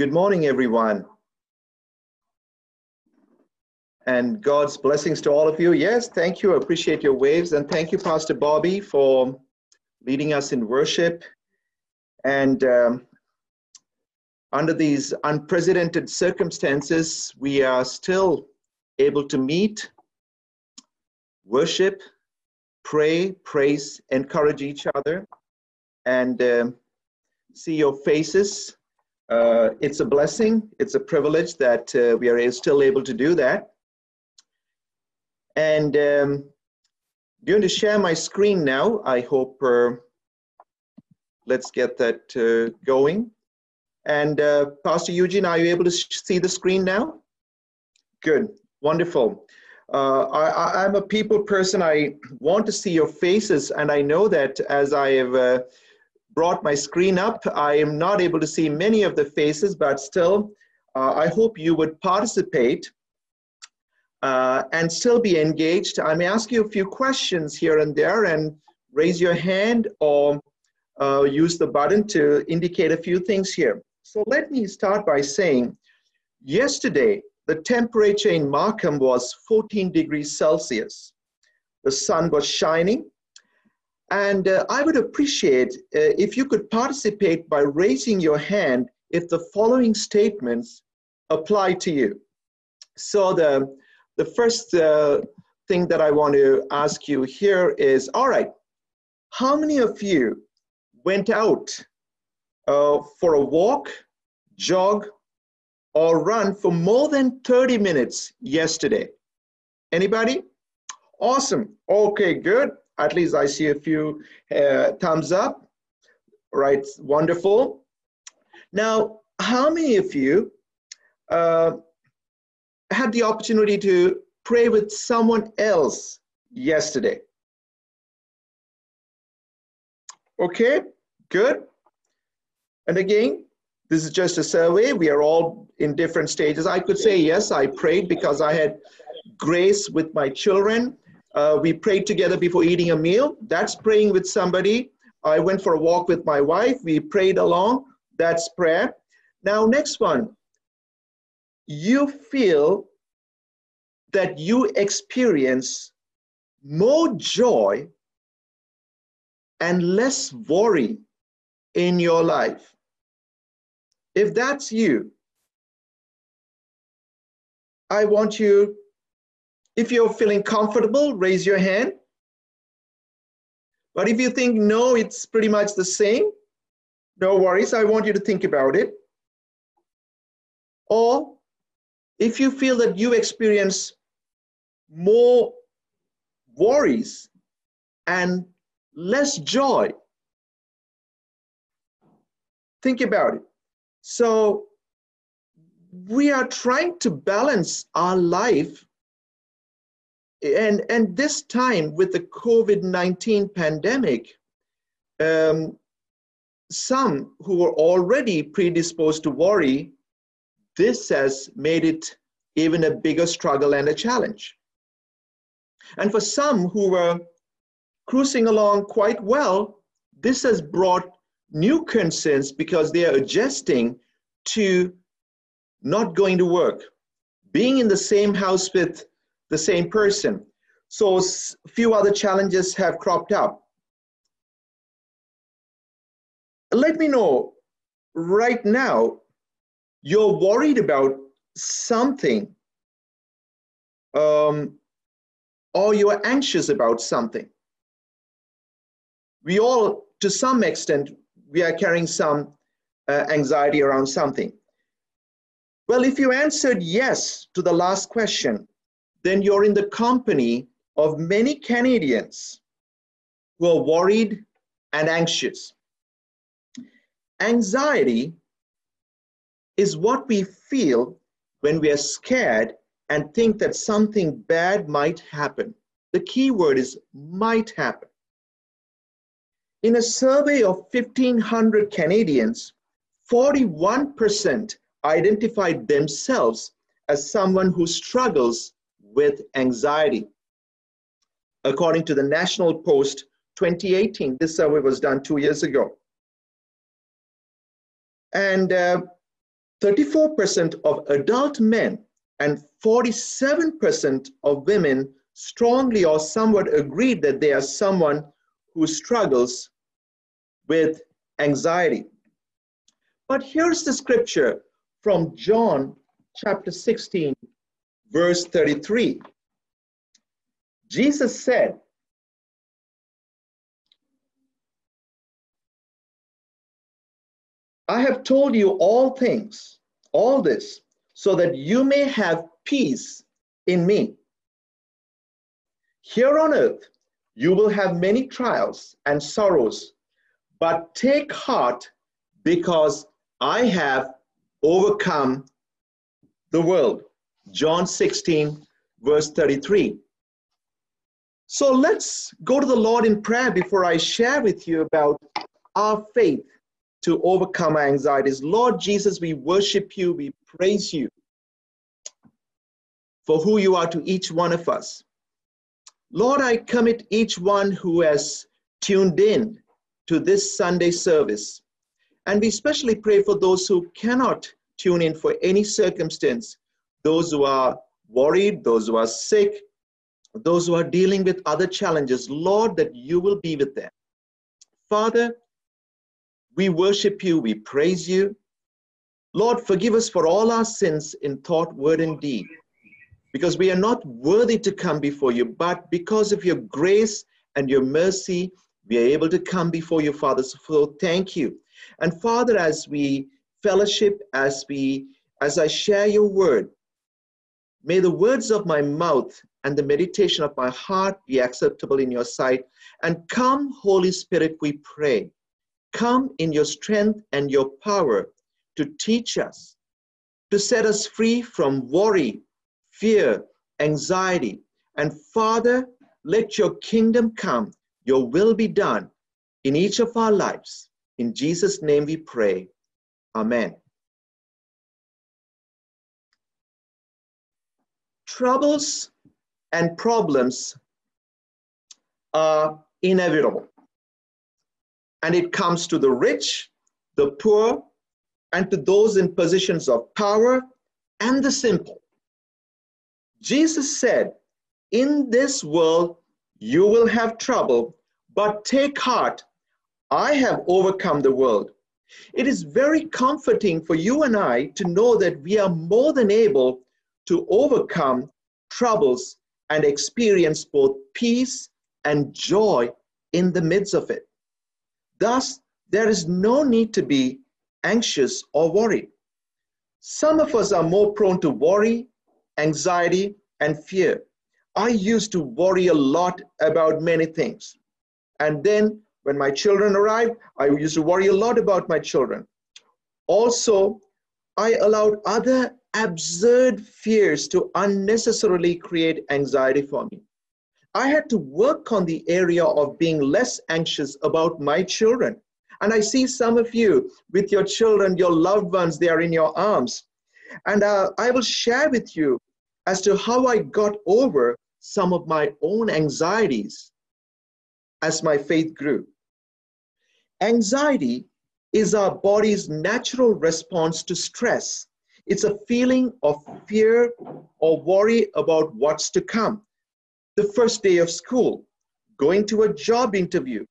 Good morning, everyone. And God's blessings to all of you. Yes, thank you. I appreciate your waves. And thank you, Pastor Bobby, for leading us in worship. And um, under these unprecedented circumstances, we are still able to meet, worship, pray, praise, encourage each other, and uh, see your faces. Uh, it's a blessing, it's a privilege that uh, we are still able to do that. And um, going to share my screen now. I hope, uh, let's get that uh, going. And uh, Pastor Eugene, are you able to see the screen now? Good, wonderful. Uh, I, am a people person. I want to see your faces, and I know that as I have brought my screen up, I am not able to see many of the faces, but still, uh, I hope you would participate uh, and still be engaged. I may ask you a few questions here and there, and raise your hand or uh, use the button to indicate a few things here. So let me start by saying, yesterday, the temperature in Markham was 14 degrees Celsius. The sun was shining. And uh, I would appreciate uh, if you could participate by raising your hand if the following statements apply to you. So the, the first uh, thing that I want to ask you here is, all right, how many of you went out uh, for a walk, jog, or run for more than 30 minutes yesterday? Anybody? Awesome. Okay, good. At least I see a few uh, thumbs up. Right, wonderful. Now, how many of you uh, had the opportunity to pray with someone else yesterday? Okay, good. And again, this is just a survey. We are all in different stages. I could say, yes, I prayed because I had grace with my children. Uh, we prayed together before eating a meal. That's praying with somebody. I went for a walk with my wife. We prayed along. That's prayer. Now, next one. You feel that you experience more joy and less worry in your life. If that's you, I want you, if you're feeling comfortable, raise your hand. But if you think, no, it's pretty much the same, no worries, I want you to think about it. Or if you feel that you experience more worries and less joy, think about it. So we are trying to balance our life and and this time with the covid-19 pandemic um, some who were already predisposed to worry this has made it even a bigger struggle and a challenge. And for some who were cruising along quite well this has brought new concerns because they are adjusting to not going to work, being in the same house with the same person. So few other challenges have cropped up. Let me know right now, you're worried about something um, or you're anxious about something. We all, to some extent, we are carrying some uh, anxiety around something. Well, if you answered yes to the last question, then you're in the company of many Canadians who are worried and anxious. Anxiety is what we feel when we are scared and think that something bad might happen. The key word is might happen. In a survey of 1,500 Canadians, 41% identified themselves as someone who struggles with anxiety. According to the National Post 2018, this survey was done two years ago. And uh, 34% of adult men and 47% of women strongly or somewhat agreed that they are someone who struggles with anxiety. But here's the scripture from John chapter 16, verse 33. Jesus said, I have told you all things, all this, so that you may have peace in me. Here on earth, you will have many trials and sorrows, but take heart because I have overcome the world. John 16, verse 33. So let's go to the Lord in prayer before I share with you about our faith to overcome our anxieties. Lord Jesus, we worship you, we praise you for who you are to each one of us. Lord, I commit each one who has tuned in to this Sunday service. And we especially pray for those who cannot tune in for any circumstance, those who are worried, those who are sick, those who are dealing with other challenges, Lord, that you will be with them. Father, we worship you, we praise you. Lord, forgive us for all our sins in thought, word, and deed, because we are not worthy to come before you, but because of your grace and your mercy, we are able to come before you, Father. So thank you. And Father, as we fellowship, as we as I share your word, may the words of my mouth and the meditation of my heart be acceptable in your sight. And come, Holy Spirit, we pray. Come in your strength and your power to teach us, to set us free from worry, fear, anxiety. And Father, let your kingdom come, your will be done in each of our lives. In Jesus' name we pray. Amen. Troubles and problems are inevitable. And it comes to the rich, the poor, and to those in positions of power and the simple. Jesus said, In this world you will have trouble, but take heart, I have overcome the world. It is very comforting for you and I to know that we are more than able to overcome troubles and experience both peace and joy in the midst of it. Thus, there is no need to be anxious or worried. Some of us are more prone to worry, anxiety, and fear. I used to worry a lot about many things. And then when my children arrived, I used to worry a lot about my children. Also, I allowed other absurd fears to unnecessarily create anxiety for me. I had to work on the area of being less anxious about my children. And I see some of you with your children, your loved ones, they are in your arms. And uh, I will share with you as to how I got over some of my own anxieties as my faith grew. Anxiety is our body's natural response to stress it's a feeling of fear or worry about what's to come. The first day of school, going to a job interview,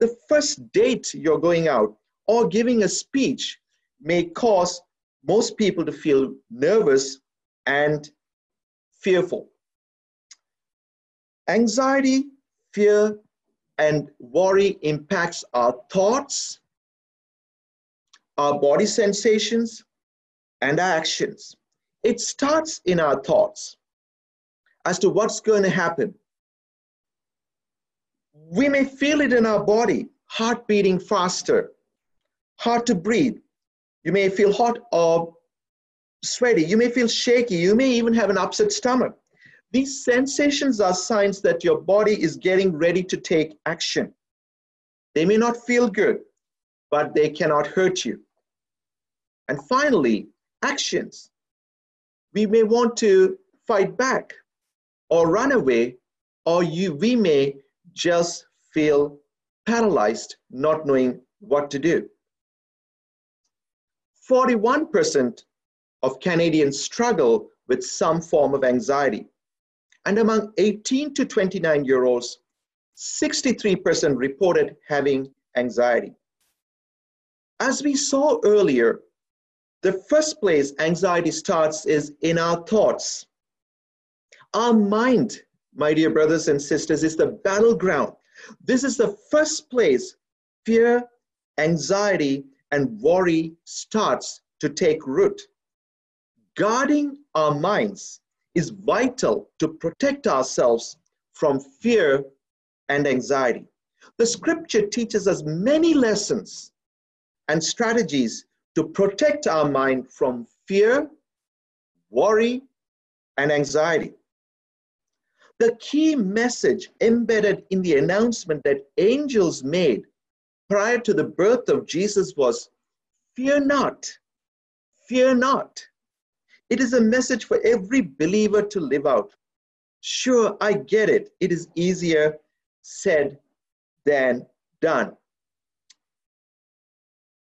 the first date you're going out, or giving a speech may cause most people to feel nervous and fearful. Anxiety, fear, and worry impacts our thoughts, our body sensations, and our actions. It starts in our thoughts as to what's going to happen. We may feel it in our body, heart beating faster, hard to breathe. You may feel hot or sweaty. You may feel shaky. You may even have an upset stomach. These sensations are signs that your body is getting ready to take action. They may not feel good, but they cannot hurt you. And finally, actions. We may want to fight back or run away, or you, we may just feel paralyzed, not knowing what to do. 41% of Canadians struggle with some form of anxiety. And among 18 to 29 year olds, 63% reported having anxiety. As we saw earlier, the first place anxiety starts is in our thoughts. Our mind, my dear brothers and sisters, is the battleground. This is the first place fear, anxiety, and worry starts to take root. Guarding our minds is vital to protect ourselves from fear and anxiety. The scripture teaches us many lessons and strategies to protect our mind from fear, worry, and anxiety. The key message embedded in the announcement that angels made prior to the birth of Jesus was fear not, fear not. It is a message for every believer to live out. Sure, I get it. It is easier said than done.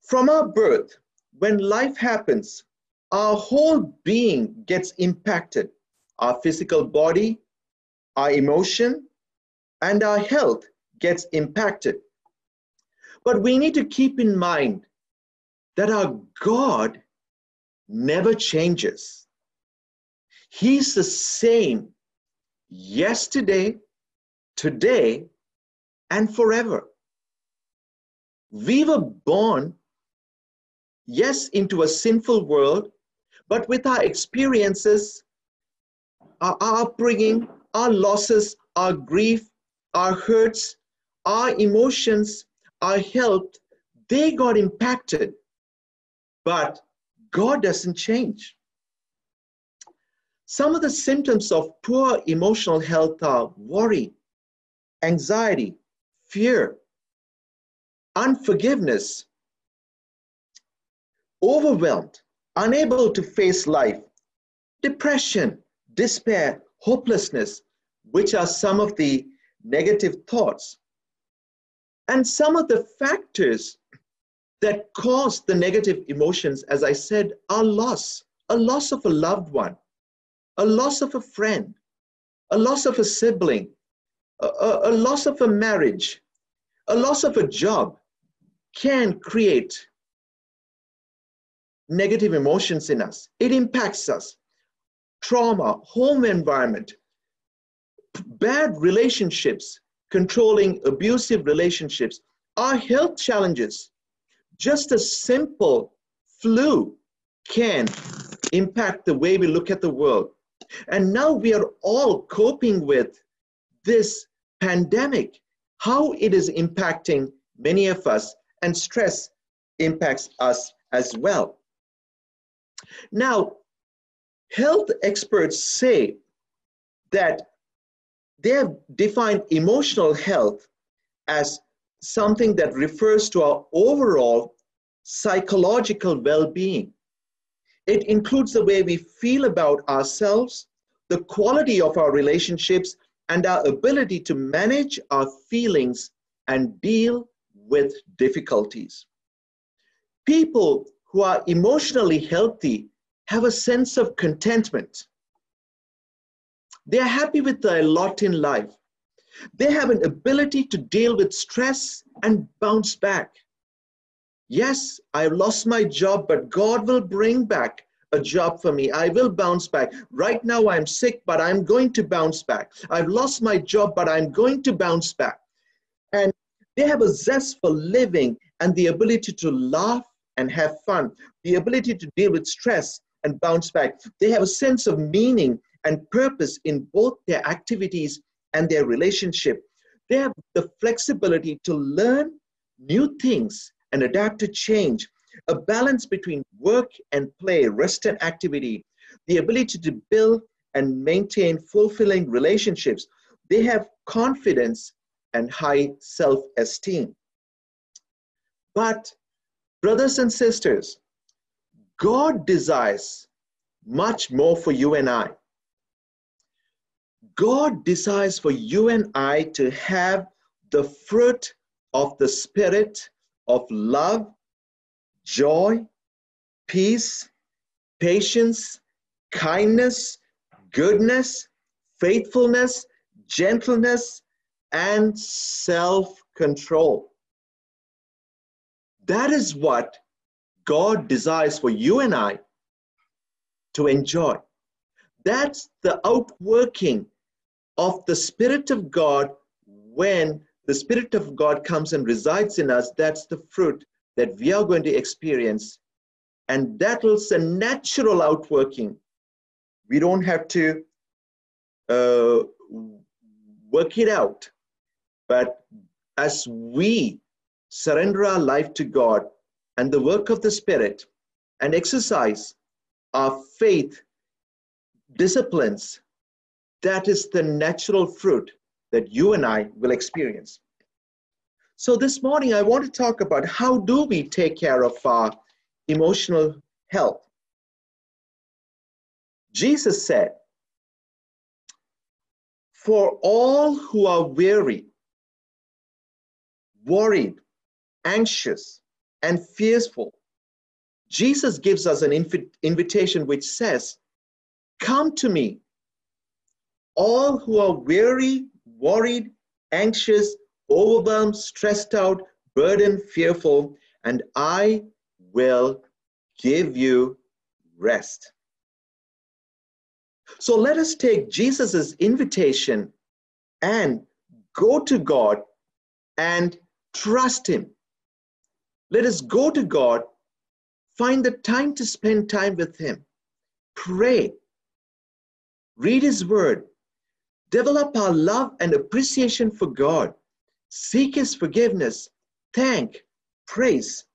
From our birth, when life happens, our whole being gets impacted. Our physical body, our emotion, and our health gets impacted. But we need to keep in mind that our God never changes. He's the same yesterday, today, and forever. We were born, yes, into a sinful world, but with our experiences, our upbringing, our losses, our grief, our hurts, our emotions, our health, they got impacted. But God doesn't change. Some of the symptoms of poor emotional health are worry, anxiety, fear, unforgiveness, overwhelmed, unable to face life, depression, despair, hopelessness, which are some of the negative thoughts. And some of the factors that cause the negative emotions, as I said, are loss, a loss of a loved one, a loss of a friend, a loss of a sibling, a, a, a loss of a marriage, a loss of a job can create negative emotions in us. It impacts us. Trauma, home environment, bad relationships, controlling abusive relationships, our health challenges, just a simple flu can impact the way we look at the world. And now we are all coping with this pandemic, how it is impacting many of us, and stress impacts us as well. Now, health experts say that they have defined emotional health as something that refers to our overall psychological well being. It includes the way we feel about ourselves, the quality of our relationships, and our ability to manage our feelings and deal with difficulties. People who are emotionally healthy have a sense of contentment. They are happy with their lot in life. They have an ability to deal with stress and bounce back. Yes, I've lost my job, but God will bring back a job for me. I will bounce back. Right now, I'm sick, but I'm going to bounce back. I've lost my job, but I'm going to bounce back. And they have a zest for living and the ability to laugh and have fun, the ability to deal with stress and bounce back. They have a sense of meaning and purpose in both their activities and their relationship. They have the flexibility to learn new things and adapt to change, a balance between work and play, rest and activity, the ability to build and maintain fulfilling relationships. They have confidence and high self esteem. But, brothers and sisters, God desires much more for you and I. God desires for you and I to have the fruit of the Spirit of love, joy, peace, patience, kindness, goodness, faithfulness, gentleness, and self control. That is what God desires for you and I to enjoy. That's the outworking of the Spirit of God when the Spirit of God comes and resides in us. That's the fruit that we are going to experience. And that is a natural outworking. We don't have to uh, work it out. But as we surrender our life to God and the work of the Spirit and exercise our faith disciplines, that is the natural fruit that you and I will experience. So this morning, I want to talk about how do we take care of our emotional health. Jesus said, for all who are weary, worried, anxious, and fearful, Jesus gives us an inv- invitation which says, Come to me, all who are weary, worried, anxious, overwhelmed, stressed out, burdened, fearful, and I will give you rest. So let us take Jesus' invitation and go to God and trust Him. Let us go to God, find the time to spend time with Him, pray, read His Word, develop our love and appreciation for God, seek His forgiveness, thank, praise,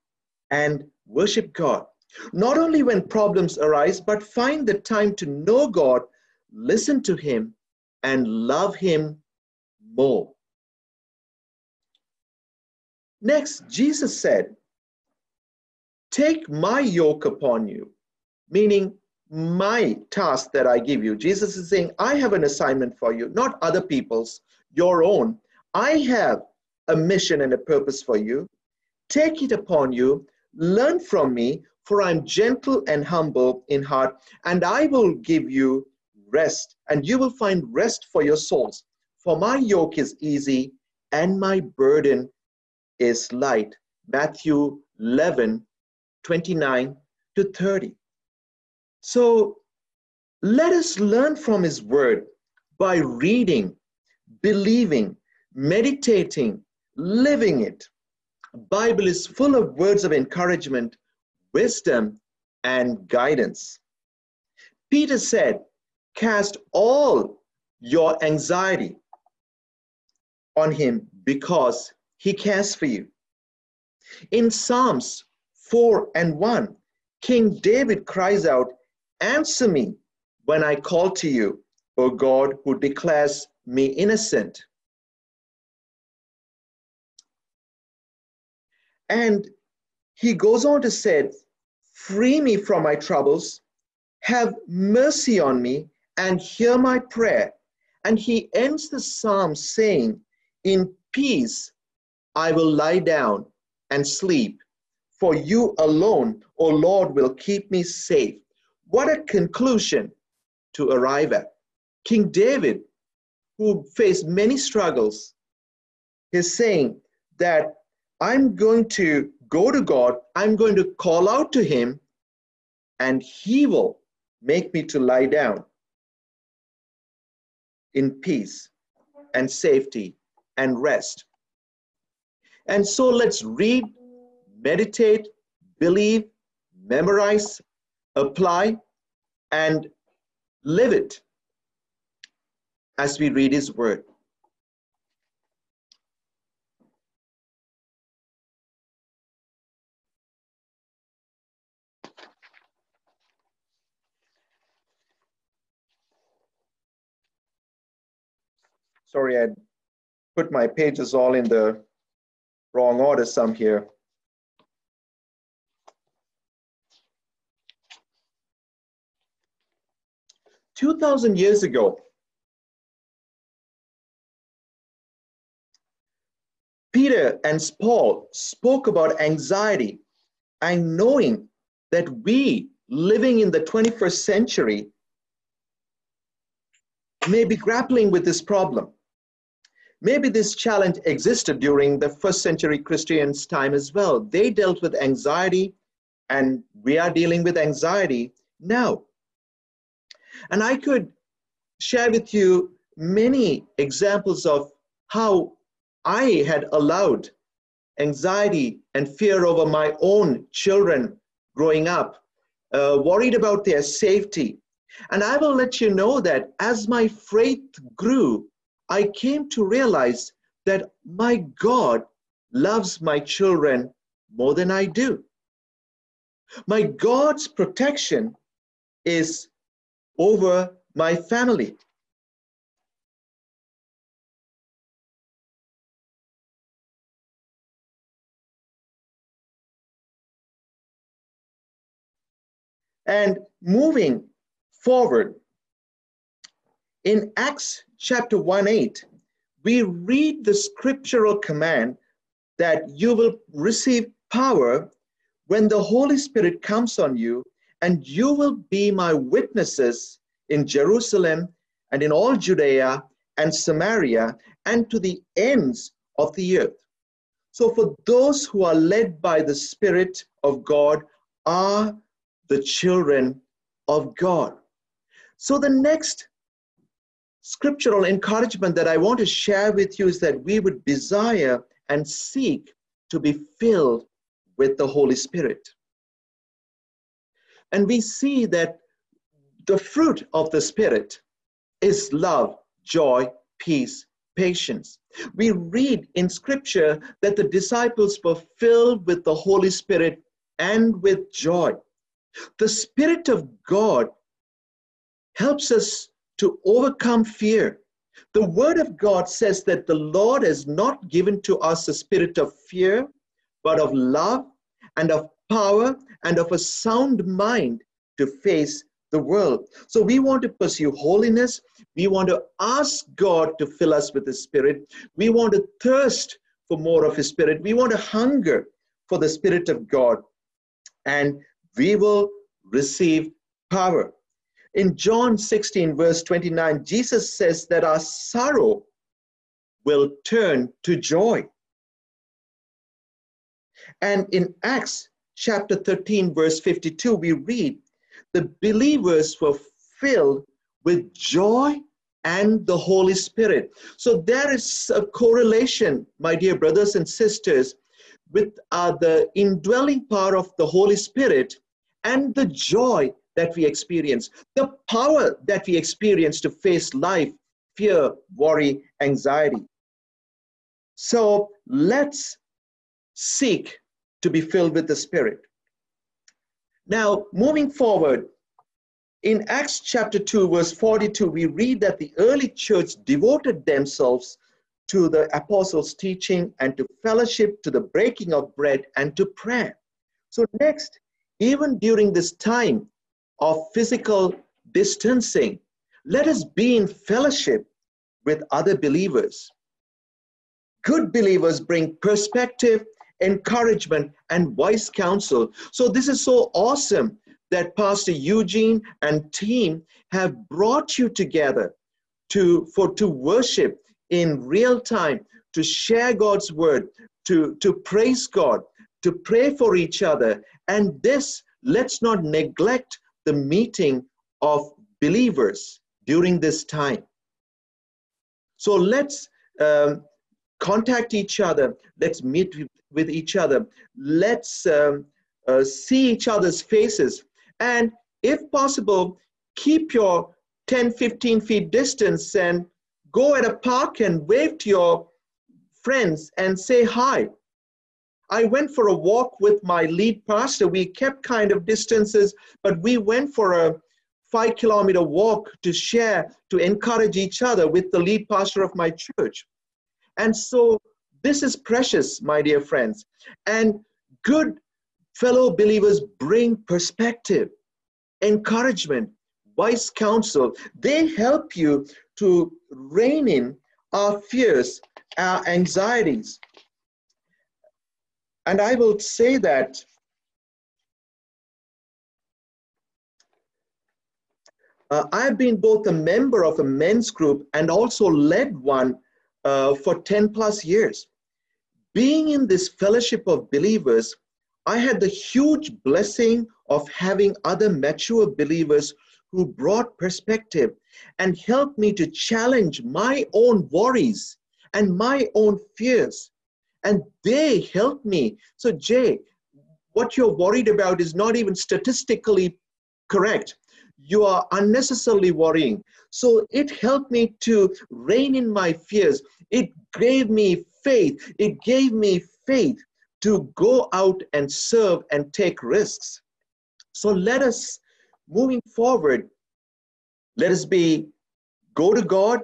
and worship God. Not only when problems arise, but find the time to know God, listen to Him, and love Him more. Next, Jesus said, Take my yoke upon you, meaning my task that I give you. Jesus is saying, I have an assignment for you, not other people's, your own. I have a mission and a purpose for you. Take it upon you, learn from me, for I'm gentle and humble in heart, and I will give you rest, and you will find rest for your souls. For my yoke is easy and my burden is light. Matthew 11, 29 to 30. So let us learn from his word by reading, believing, meditating, living it. Bible is full of words of encouragement, wisdom, and guidance. Peter said, cast all your anxiety on him because he cares for you. In Psalms 4 and 1, King David cries out, Answer me when I call to you, O God, who declares me innocent. And he goes on to say, Free me from my troubles, have mercy on me, and hear my prayer. And he ends the psalm saying, In peace I will lie down and sleep, for you alone, O Lord, will keep me safe. What a conclusion to arrive at. King David, who faced many struggles, is saying that I'm going to go to God, I'm going to call out to Him, and He will make me to lie down in peace and safety and rest. And so let's read, meditate, believe, memorize, apply, and live it as we read His Word. Sorry, I put my pages all in the wrong order some here. 2,000 years ago, Peter and Paul spoke about anxiety and knowing that we living in the 21st century may be grappling with this problem. Maybe this challenge existed during the first century Christians' time as well. They dealt with anxiety, and we are dealing with anxiety now. And I could share with you many examples of how I had allowed anxiety and fear over my own children growing up, uh, worried about their safety. And I will let you know that as my faith grew, I came to realize that my God loves my children more than I do. My God's protection is over my family. And moving forward, in Acts chapter 1 8, we read the scriptural command that you will receive power when the Holy Spirit comes on you, and you will be my witnesses in Jerusalem and in all Judea and Samaria and to the ends of the earth. So, for those who are led by the Spirit of God, are the children of God. So, the next scriptural encouragement that I want to share with you is that we would desire and seek to be filled with the Holy Spirit. And we see that the fruit of the Spirit is love, joy, peace, patience. We read in Scripture that the disciples were filled with the Holy Spirit and with joy. The Spirit of God helps us to overcome fear. The Word of God says that the Lord has not given to us a spirit of fear, but of love and of power and of a sound mind to face the world. So we want to pursue holiness. We want to ask God to fill us with His Spirit. We want to thirst for more of His Spirit. We want to hunger for the Spirit of God. And we will receive power. In John 16, verse 29, Jesus says that our sorrow will turn to joy. And in Acts chapter 13, verse 52, we read, the believers were filled with joy and the Holy Spirit. So there is a correlation, my dear brothers and sisters, with uh, the indwelling power of the Holy Spirit and the joy that we experience, the power that we experience to face life, fear, worry, anxiety. So let's seek to be filled with the Spirit. Now, moving forward, in Acts chapter 2, verse 42, we read that the early church devoted themselves to the apostles' teaching and to fellowship, to the breaking of bread, and to prayer. So, next, even during this time of physical distancing, let us be in fellowship with other believers. Good believers bring perspective, encouragement, and wise counsel. So, this is so awesome that Pastor Eugene and team have brought you together to, for, to worship in real time, to share God's word, to, to praise God, to pray for each other. And this, let's not neglect the meeting of believers during this time. So let's um, contact each other. Let's meet with each other. Let's um, uh, see each other's faces. And if possible, keep your 10, 15 feet distance and go at a park and wave to your friends and say hi. I went for a walk with my lead pastor. We kept kind of distances, but we went for a five kilometer walk to share, to encourage each other with the lead pastor of my church. And so this is precious, my dear friends. And good fellow believers bring perspective, encouragement, wise counsel. They help you to rein in our fears, our anxieties. And I will say that Uh, I've been both a member of a men's group and also led one uh, for 10 plus years. Being in this fellowship of believers, I had the huge blessing of having other mature believers who brought perspective and helped me to challenge my own worries and my own fears. And they helped me. So, Jay, what you're worried about is not even statistically correct. You are unnecessarily worrying. So it helped me to rein in my fears. It gave me faith. It gave me faith to go out and serve and take risks. So let us, moving forward, let us be, go to God,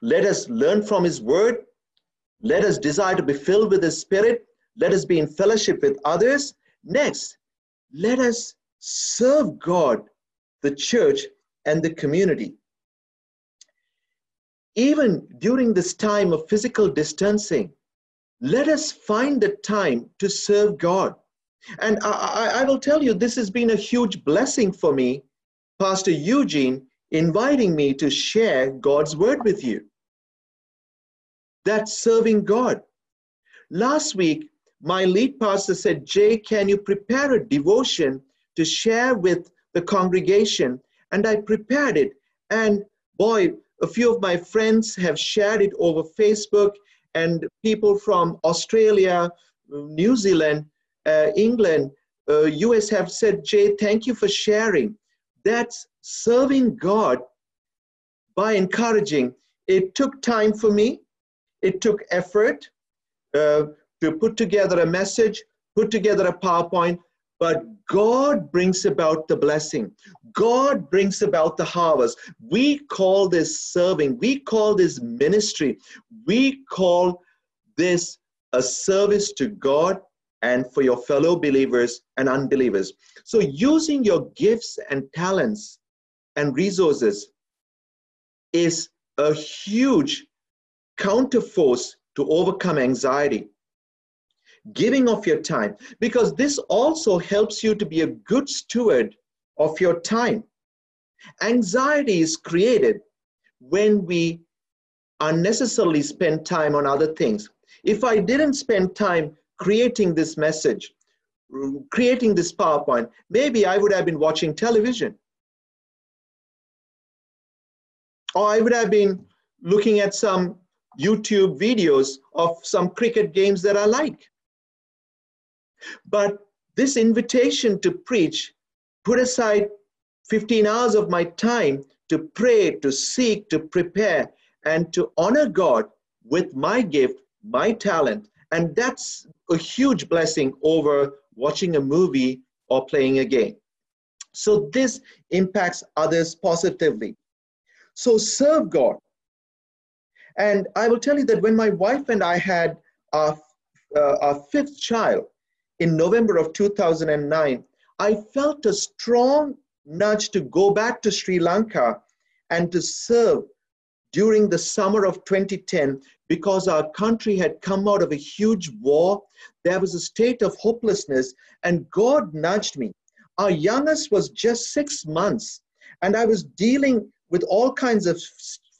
let us learn from His Word, let us desire to be filled with His Spirit, let us be in fellowship with others. Next, let us serve God, the church, and the community. Even during this time of physical distancing, let us find the time to serve God. And I, I, I, will tell you, this has been a huge blessing for me, Pastor Eugene, inviting me to share God's word with you. That's serving God. Last week, my lead pastor said, Jay, can you prepare a devotion to share with the congregation? And I prepared it. And boy, a few of my friends have shared it over Facebook and people from Australia, New Zealand, uh, England, uh, US have said, Jay, thank you for sharing. That's serving God by encouraging. It took time for me, it took effort uh, to put together a message, put together a PowerPoint, but God brings about the blessing. God brings about the harvest. We call this serving. We call this ministry. We call this a service to God and for your fellow believers and unbelievers. So, using your gifts and talents and resources is a huge counterforce to overcome anxiety giving of your time, because this also helps you to be a good steward of your time. Anxiety is created when we unnecessarily spend time on other things. If I didn't spend time creating this message, creating this PowerPoint, maybe I would have been watching television. Or I would have been looking at some YouTube videos of some cricket games that I like. But this invitation to preach put aside 15 hours of my time to pray, to seek, to prepare, and to honor God with my gift, my talent. And that's a huge blessing over watching a movie or playing a game. So this impacts others positively. So serve God. And I will tell you that when my wife and I had our, uh, our fifth child, in November of 2009, I felt a strong nudge to go back to Sri Lanka and to serve during the summer of 2010 because our country had come out of a huge war. There was a state of hopelessness, and God nudged me. Our youngest was just six months, and I was dealing with all kinds of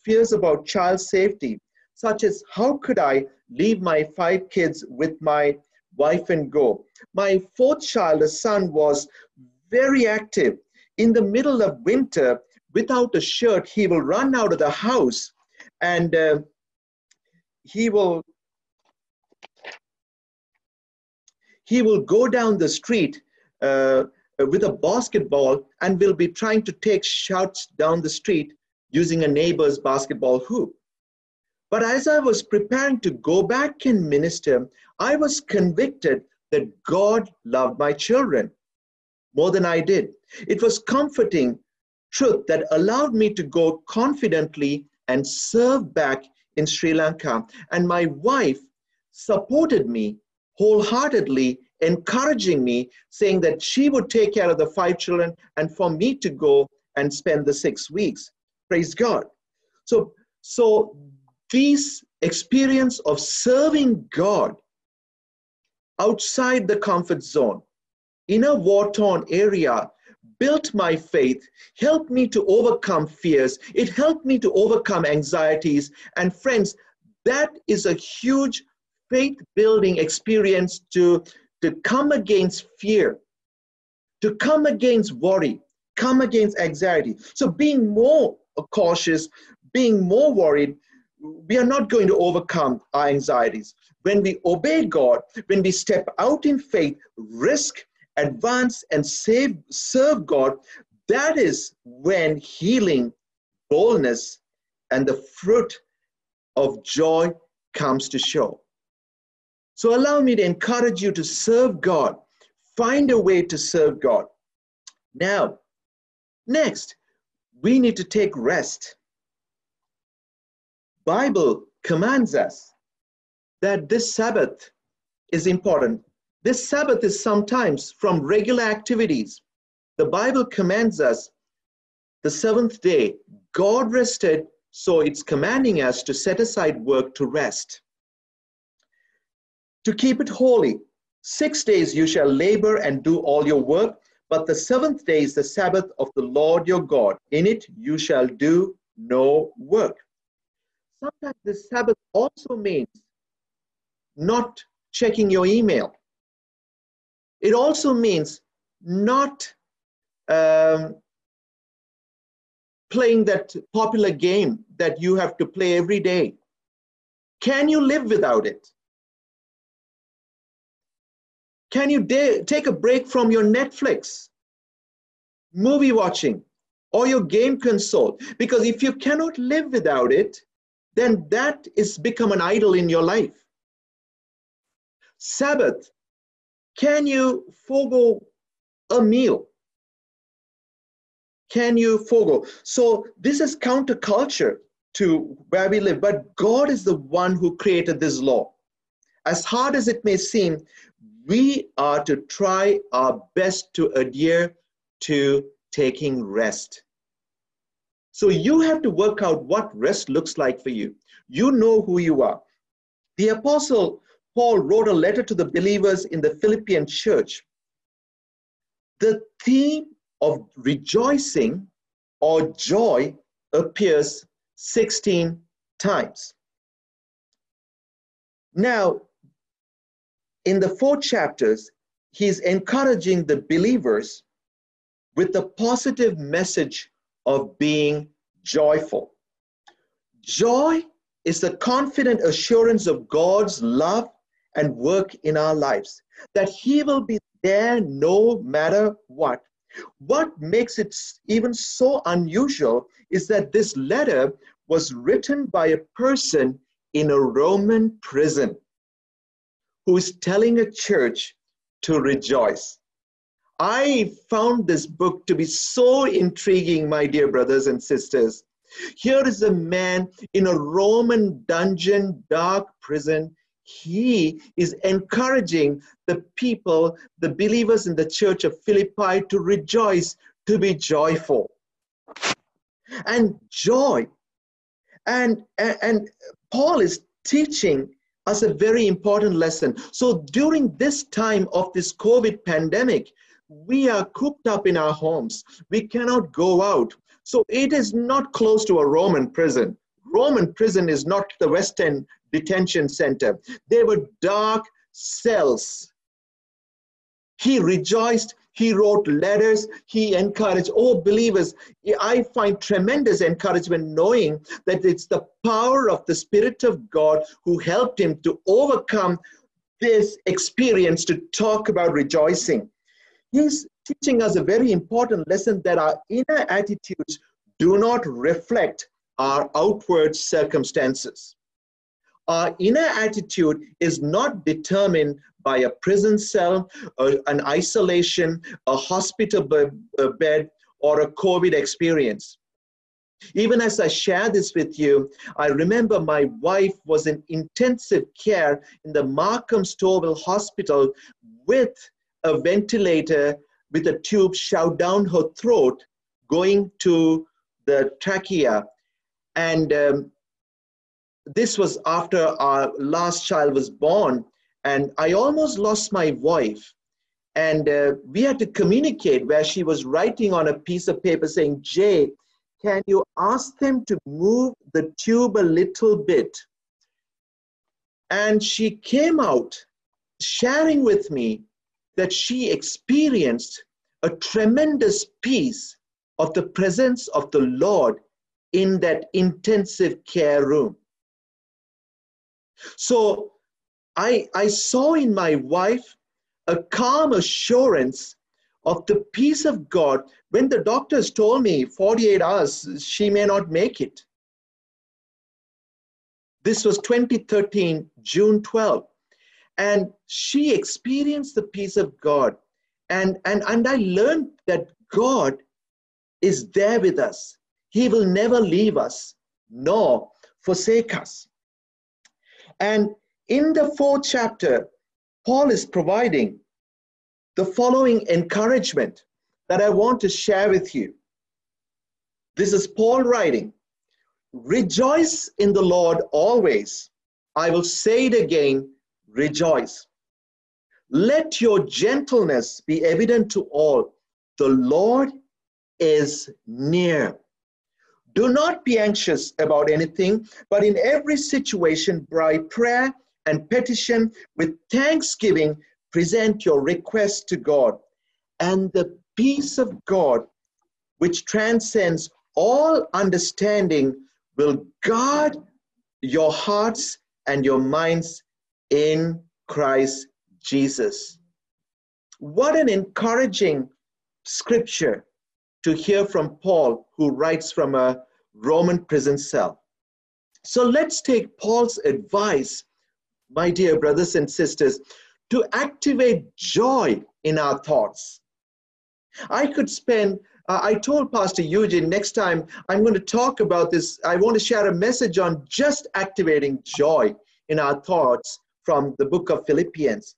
fears about child safety, such as how could I leave my five kids with my wife and go. My fourth child, a son, was very active. In the middle of winter, without a shirt, he will run out of the house and uh, he will he will go down the street uh, with a basketball and will be trying to take shots down the street using a neighbor's basketball hoop. But as I was preparing to go back and minister, I was convicted that God loved my children more than I did. It was comforting truth that allowed me to go confidently and serve back in Sri Lanka. And my wife supported me wholeheartedly, encouraging me, saying that she would take care of the five children and for me to go and spend the six weeks. Praise God. So, so this experience of serving God outside the comfort zone in a war torn area built my faith, helped me to overcome fears, it helped me to overcome anxieties. And friends, that is a huge faith building experience to, to come against fear, to come against worry, come against anxiety. So being more cautious, being more worried, we are not going to overcome our anxieties. When we obey God, when we step out in faith, risk, advance, and save, serve God, that is when healing, boldness, and the fruit of joy comes to show. So allow me to encourage you to serve God. Find a way to serve God. Now, next, we need to take rest. Bible commands us that this Sabbath is important. This Sabbath is sometimes from regular activities. The Bible commands us the seventh day, God rested, so it's commanding us to set aside work to rest. To keep it holy, six days you shall labor and do all your work, but the seventh day is the Sabbath of the Lord your God. In it you shall do no work. Sometimes the Sabbath also means not checking your email. It also means not um, playing that popular game that you have to play every day. Can you live without it? Can you take a break from your Netflix, movie watching, or your game console? Because if you cannot live without it, then that is become an idol in your life. Sabbath, can you forego a meal? Can you forego? So this is counterculture to where we live, but God is the one who created this law. As hard as it may seem, we are to try our best to adhere to taking rest. So you have to work out what rest looks like for you. You know who you are. The apostle Paul wrote a letter to the believers in the Philippian church. The theme of rejoicing or joy appears 16 times. Now, in the four chapters, he's encouraging the believers with the positive message of being joyful. Joy is the confident assurance of God's love and work in our lives, that He will be there no matter what. What makes it even so unusual is that this letter was written by a person in a Roman prison who is telling a church to rejoice. I found this book to be so intriguing, my dear brothers and sisters. Here is a man in a Roman dungeon, dark prison. He is encouraging the people, the believers in the church of Philippi, to rejoice, to be joyful. And joy. And, and, Paul is teaching us a very important lesson. So during this time of this COVID pandemic, we are cooped up in our homes. We cannot go out. So it is not close to a Roman prison. Roman prison is not the Western detention center. They were dark cells. He rejoiced. He wrote letters. He encouraged all believers. I find tremendous encouragement knowing that it's the power of the Spirit of God who helped him to overcome this experience to talk about rejoicing. He's teaching us a very important lesson that our inner attitudes do not reflect our outward circumstances. Our inner attitude is not determined by a prison cell, an isolation, a hospital uh, bed, or a COVID experience. Even as I share this with you, I remember my wife was in intensive care in the Markham Stouffville Hospital with a ventilator with a tube shoved down her throat, going to the trachea. And um, this was after our last child was born. And I almost lost my wife. And uh, we had to communicate where she was writing on a piece of paper saying, Jay, can you ask them to move the tube a little bit? And she came out sharing with me that she experienced a tremendous peace of the presence of the Lord in that intensive care room. So I, I saw in my wife a calm assurance of the peace of God when the doctors told me 48 hours she may not make it. This was 2013, June 12. And she experienced the peace of God. And, and, and I learned that God is there with us. He will never leave us nor forsake us. And in the fourth chapter, Paul is providing the following encouragement that I want to share with you. This is Paul writing Rejoice in the Lord always. I will say it again rejoice. Let your gentleness be evident to all. The Lord is near. Do not be anxious about anything, but in every situation, by prayer and petition, with thanksgiving, present your requests to God. And the peace of God, which transcends all understanding, will guard your hearts and your minds in Christ Jesus. What an encouraging scripture to hear from Paul, who writes from a Roman prison cell. So let's take Paul's advice, my dear brothers and sisters, to activate joy in our thoughts. I could spend, uh, I told Pastor Eugene next time I'm going to talk about this. I want to share a message on just activating joy in our thoughts from the book of Philippians.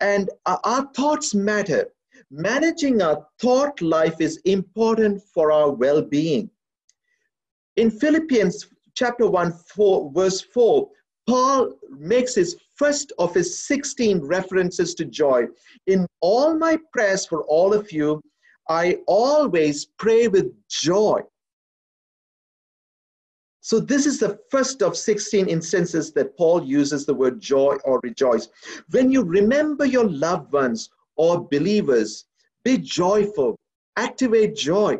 And our thoughts matter. Managing our thought life is important for our well being. In Philippians chapter 1, 4, verse 4, Paul makes his first of his 16 references to joy. In all my prayers for all of you, I always pray with joy so this is the first of 16 instances that Paul uses the word joy or rejoice. When you remember your loved ones or believers, be joyful, activate joy.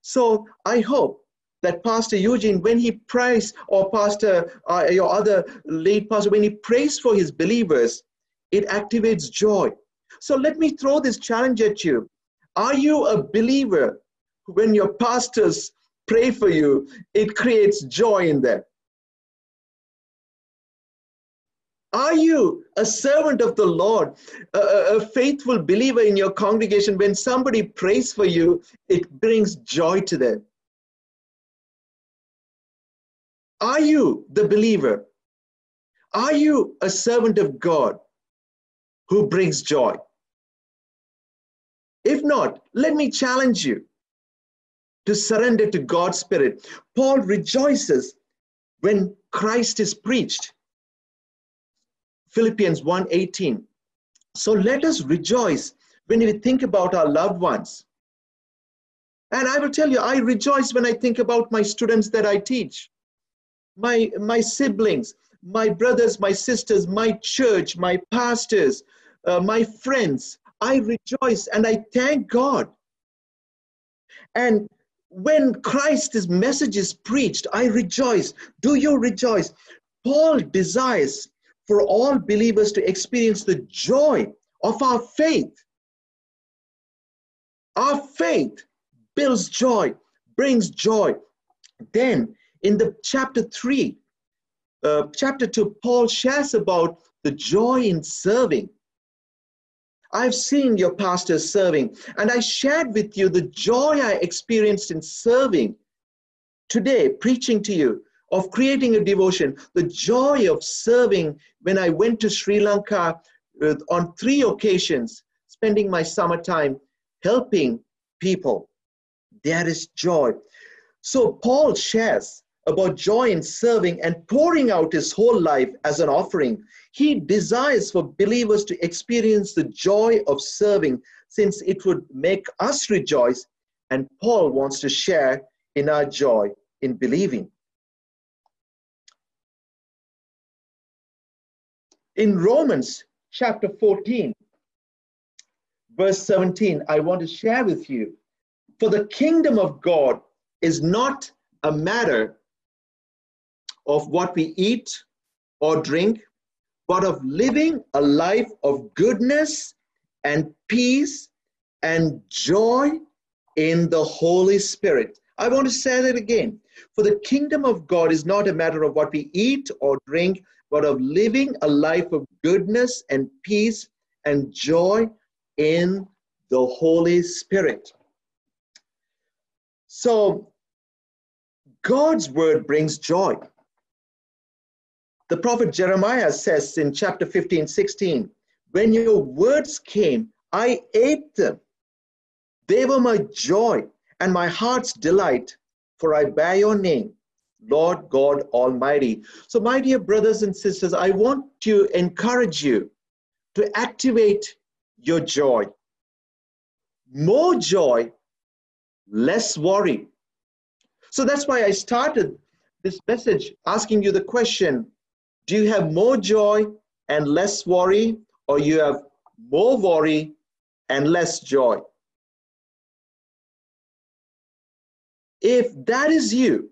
So I hope that Pastor Eugene, when he prays, or Pastor, uh, your other late pastor, when he prays for his believers, it activates joy. So let me throw this challenge at you. Are you a believer when your pastors pray for you, it creates joy in them. Are you a servant of the Lord, a, a, faithful believer in your congregation? When somebody prays for you, it brings joy to them. Are you the believer? Are you a servant of God who brings joy? If not, let me challenge you to surrender to God's Spirit. Paul rejoices when Christ is preached. Philippians 1:18. So let us rejoice when we think about our loved ones. And I will tell you, I rejoice when I think about my students that I teach, my, my siblings, my brothers, my sisters, my church, my pastors, uh, my friends. I rejoice and I thank God. And when Christ's message is preached, I rejoice. Do you rejoice? Paul desires for all believers to experience the joy of our faith. Our faith builds joy, brings joy. Then in the chapter 3, uh, chapter 2, Paul shares about the joy in serving. I've seen your pastors serving, and I shared with you the joy I experienced in serving today, preaching to you, of creating a devotion, the joy of serving when I went to Sri Lanka on three occasions, spending my summertime helping people. There is joy. So Paul shares about joy in serving and pouring out his whole life as an offering. He desires for believers to experience the joy of serving since it would make us rejoice, and Paul wants to share in our joy in believing. In Romans chapter 14, verse 17, I want to share with you for the kingdom of God is not a matter of what we eat or drink, but of living a life of goodness and peace and joy in the Holy Spirit. I want to say that again. For the kingdom of God is not a matter of what we eat or drink, but of living a life of goodness and peace and joy in the Holy Spirit. So, God's word brings joy. The prophet Jeremiah says in chapter 15, 16, When your words came, I ate them. They were my joy and my heart's delight, for I bear your name, Lord God Almighty. So, my dear brothers and sisters, I want to encourage you to activate your joy. More joy, less worry. So that's why I started this message asking you the question Do you have more joy and less worry, or you have more worry and less joy? If that is you,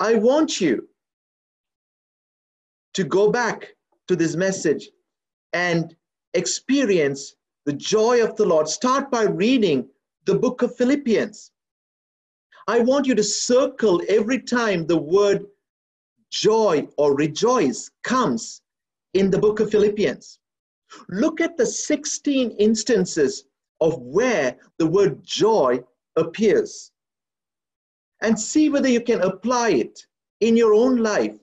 I want you to go back to this message and experience the joy of the Lord. Start by reading the book of Philippians. I want you to circle every time the word joy or rejoice comes in the book of Philippians. Look at the 16 instances of where the word joy appears and see whether you can apply it in your own life.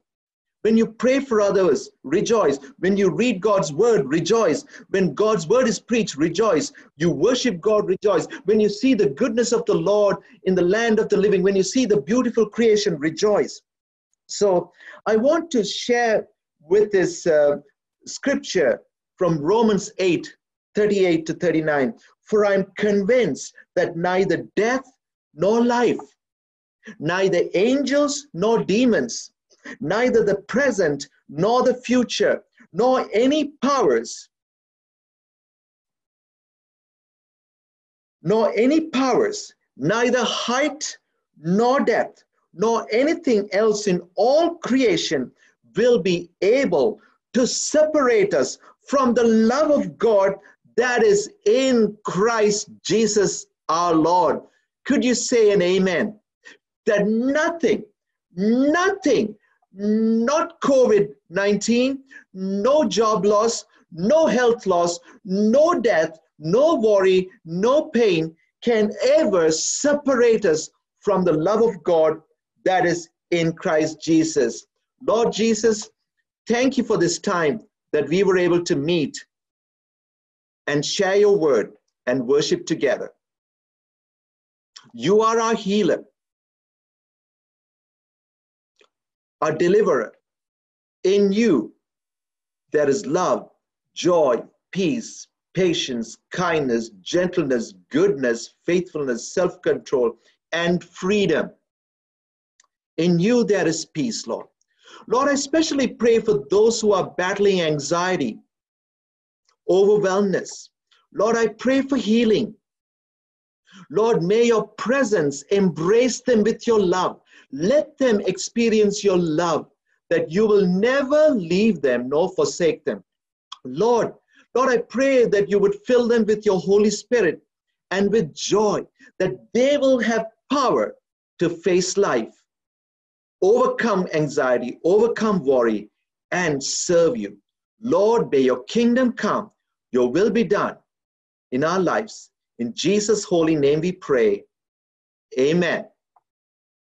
When you pray for others, rejoice. When you read God's word, rejoice. When God's word is preached, rejoice. You worship God, rejoice. When you see the goodness of the Lord in the land of the living, when you see the beautiful creation, rejoice. So I want to share with this uh, scripture from Romans 8 38 to 39. For I'm convinced that neither death nor life, neither angels nor demons, neither the present nor the future, nor any powers, nor any powers, neither height nor depth, nor anything else in all creation will be able to separate us from the love of God that is in Christ Jesus our Lord. Could you say an amen? That nothing, nothing, not COVID 19, no job loss, no health loss, no death, no worry, no pain can ever separate us from the love of God that is in Christ Jesus. Lord Jesus, thank you for this time that we were able to meet and share your word and worship together. You are our healer, our deliverer. In you, there is love, joy, peace, patience, kindness, gentleness, goodness, faithfulness, self control, and freedom. In you, there is peace, Lord. Lord, I especially pray for those who are battling anxiety, overwhelmness. Lord, I pray for healing. Lord, may your presence embrace them with your love. Let them experience your love, that you will never leave them nor forsake them. Lord, Lord, I pray that you would fill them with your Holy Spirit and with joy, that they will have power to face life, overcome anxiety, overcome worry, and serve you. Lord, may your kingdom come, your will be done in our lives. In Jesus' holy name we pray. Amen.